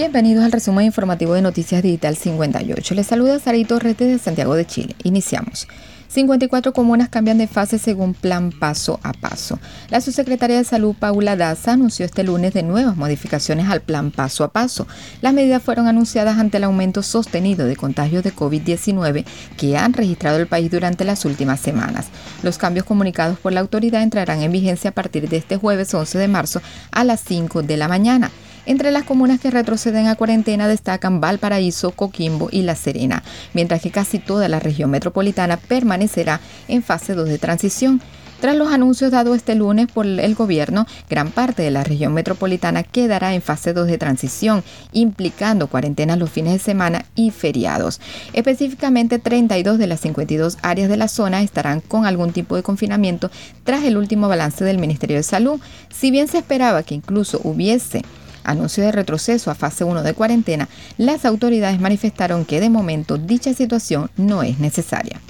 Bienvenidos al resumen informativo de Noticias Digital 58. Les saluda Sarito Rete de Santiago de Chile. Iniciamos. 54 comunas cambian de fase según plan paso a paso. La subsecretaria de Salud, Paula Daza, anunció este lunes de nuevas modificaciones al plan paso a paso. Las medidas fueron anunciadas ante el aumento sostenido de contagios de COVID-19 que han registrado el país durante las últimas semanas. Los cambios comunicados por la autoridad entrarán en vigencia a partir de este jueves 11 de marzo a las 5 de la mañana. Entre las comunas que retroceden a cuarentena destacan Valparaíso, Coquimbo y La Serena, mientras que casi toda la región metropolitana permanecerá en fase 2 de transición. Tras los anuncios dados este lunes por el gobierno, gran parte de la región metropolitana quedará en fase 2 de transición, implicando cuarentenas los fines de semana y feriados. Específicamente, 32 de las 52 áreas de la zona estarán con algún tipo de confinamiento tras el último balance del Ministerio de Salud. Si bien se esperaba que incluso hubiese anuncio de retroceso a fase 1 de cuarentena, las autoridades manifestaron que de momento dicha situación no es necesaria.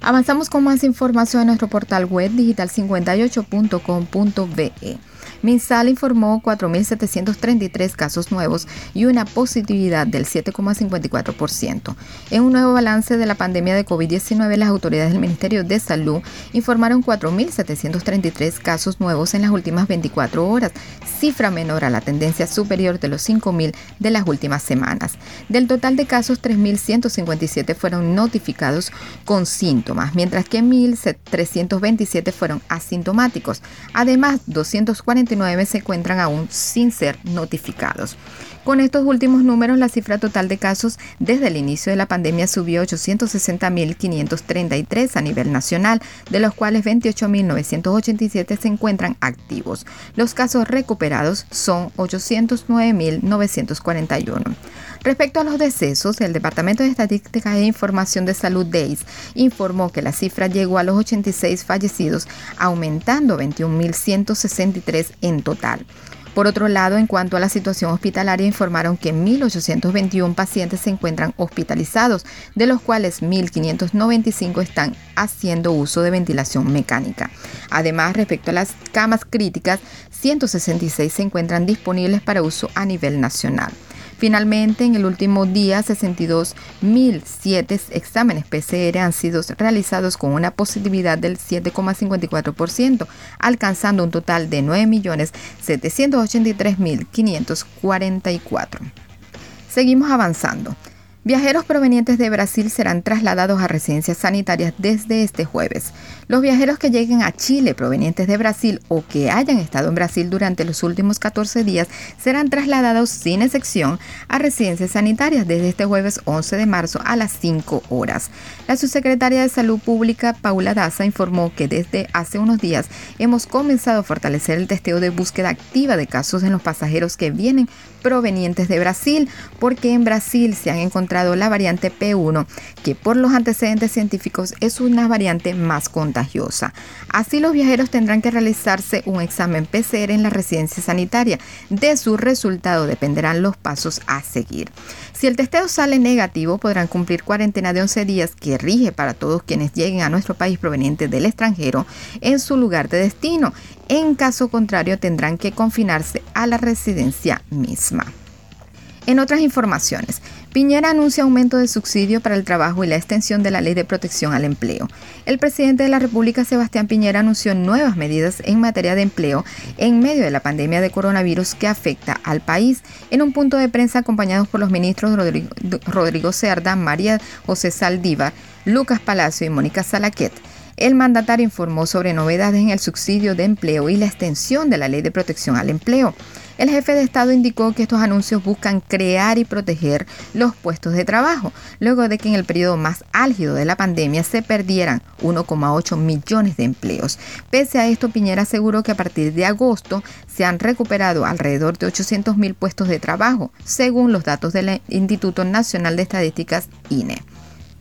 Avanzamos con más información en nuestro portal web digital58.com.be. MinSal informó 4.733 casos nuevos y una positividad del 7,54%. En un nuevo balance de la pandemia de COVID-19, las autoridades del Ministerio de Salud informaron 4.733 casos nuevos en las últimas 24 horas, cifra menor a la tendencia superior de los 5.000 de las últimas semanas. Del total de casos, 3.157 fueron notificados con síntomas, mientras que 1.327 fueron asintomáticos. Además, 240 se encuentran aún sin ser notificados. Con estos últimos números, la cifra total de casos desde el inicio de la pandemia subió a 860.533 a nivel nacional, de los cuales 28.987 se encuentran activos. Los casos recuperados son 809.941. Respecto a los decesos, el Departamento de Estadística e Información de Salud DEIS informó que la cifra llegó a los 86 fallecidos, aumentando 21.163 en total. Por otro lado, en cuanto a la situación hospitalaria, informaron que 1.821 pacientes se encuentran hospitalizados, de los cuales 1.595 están haciendo uso de ventilación mecánica. Además, respecto a las camas críticas, 166 se encuentran disponibles para uso a nivel nacional. Finalmente, en el último día, 62.007 exámenes PCR han sido realizados con una positividad del 7,54%, alcanzando un total de 9.783.544. Seguimos avanzando. Viajeros provenientes de Brasil serán trasladados a residencias sanitarias desde este jueves. Los viajeros que lleguen a Chile provenientes de Brasil o que hayan estado en Brasil durante los últimos 14 días serán trasladados sin excepción a residencias sanitarias desde este jueves 11 de marzo a las 5 horas. La subsecretaria de Salud Pública, Paula Daza, informó que desde hace unos días hemos comenzado a fortalecer el testeo de búsqueda activa de casos en los pasajeros que vienen provenientes de Brasil, porque en Brasil se han la variante P1, que por los antecedentes científicos es una variante más contagiosa. Así los viajeros tendrán que realizarse un examen PCR en la residencia sanitaria. De su resultado dependerán los pasos a seguir. Si el testeo sale negativo, podrán cumplir cuarentena de 11 días que rige para todos quienes lleguen a nuestro país provenientes del extranjero en su lugar de destino. En caso contrario, tendrán que confinarse a la residencia misma. En otras informaciones, Piñera anuncia aumento de subsidio para el trabajo y la extensión de la ley de protección al empleo. El presidente de la República, Sebastián Piñera, anunció nuevas medidas en materia de empleo en medio de la pandemia de coronavirus que afecta al país. En un punto de prensa acompañados por los ministros Rodrigo, Cerda, María José Saldívar, Lucas Palacio y Mónica Salaquet. El mandatario informó sobre novedades en el subsidio de empleo y la extensión de la ley de protección al empleo. El jefe de Estado indicó que estos anuncios buscan crear y proteger los puestos de trabajo, luego de que en el periodo más álgido de la pandemia se perdieran 1,8 millones de empleos. Pese a esto, Piñera aseguró que a partir de agosto se han recuperado alrededor de 800 mil puestos de trabajo, según los datos del Instituto Nacional de Estadísticas INE.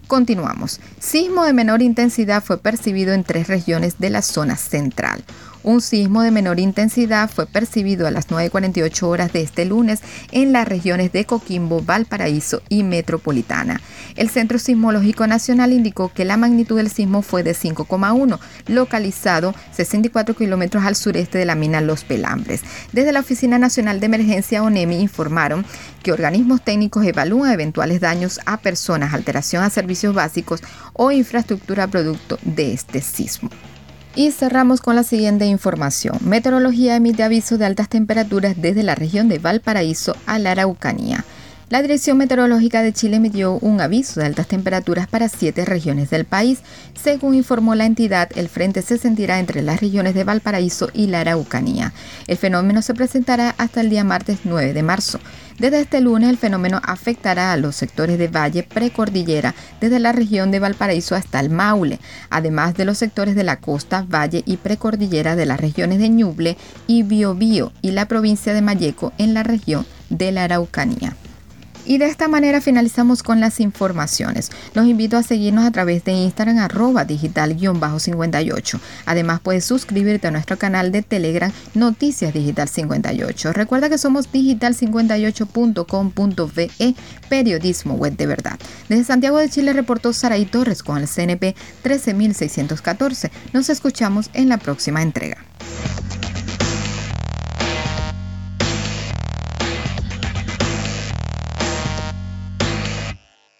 Continuamos. Sismo de menor intensidad fue percibido en tres regiones de la zona central. Un sismo de menor intensidad fue percibido a las 9.48 horas de este lunes en las regiones de Coquimbo, Valparaíso y Metropolitana. El Centro Sismológico Nacional indicó que la magnitud del sismo fue de 5,1, localizado 64 kilómetros al sureste de la mina Los Pelambres. Desde la Oficina Nacional de Emergencia ONEMI informaron que organismos técnicos evalúan eventuales daños a personas, alteración a servicios básicos o infraestructura producto de este sismo. Y cerramos con la siguiente información. Meteorología emite aviso de altas temperaturas desde la región de Valparaíso a la Araucanía. La Dirección Meteorológica de Chile emitió un aviso de altas temperaturas para siete regiones del país. Según informó la entidad, el frente se sentirá entre las regiones de Valparaíso y la Araucanía. El fenómeno se presentará hasta el día martes 9 de marzo. Desde este lunes el fenómeno afectará a los sectores de Valle Precordillera, desde la región de Valparaíso hasta el Maule, además de los sectores de la costa, Valle y Precordillera de las regiones de Ñuble y Biobío y la provincia de Mayeco en la región de la Araucanía. Y de esta manera finalizamos con las informaciones. Los invito a seguirnos a través de Instagram arroba digital-58. Además puedes suscribirte a nuestro canal de Telegram Noticias Digital 58. Recuerda que somos digital58.com.ve, periodismo web de verdad. Desde Santiago de Chile reportó Saraí Torres con el CNP 13614. Nos escuchamos en la próxima entrega.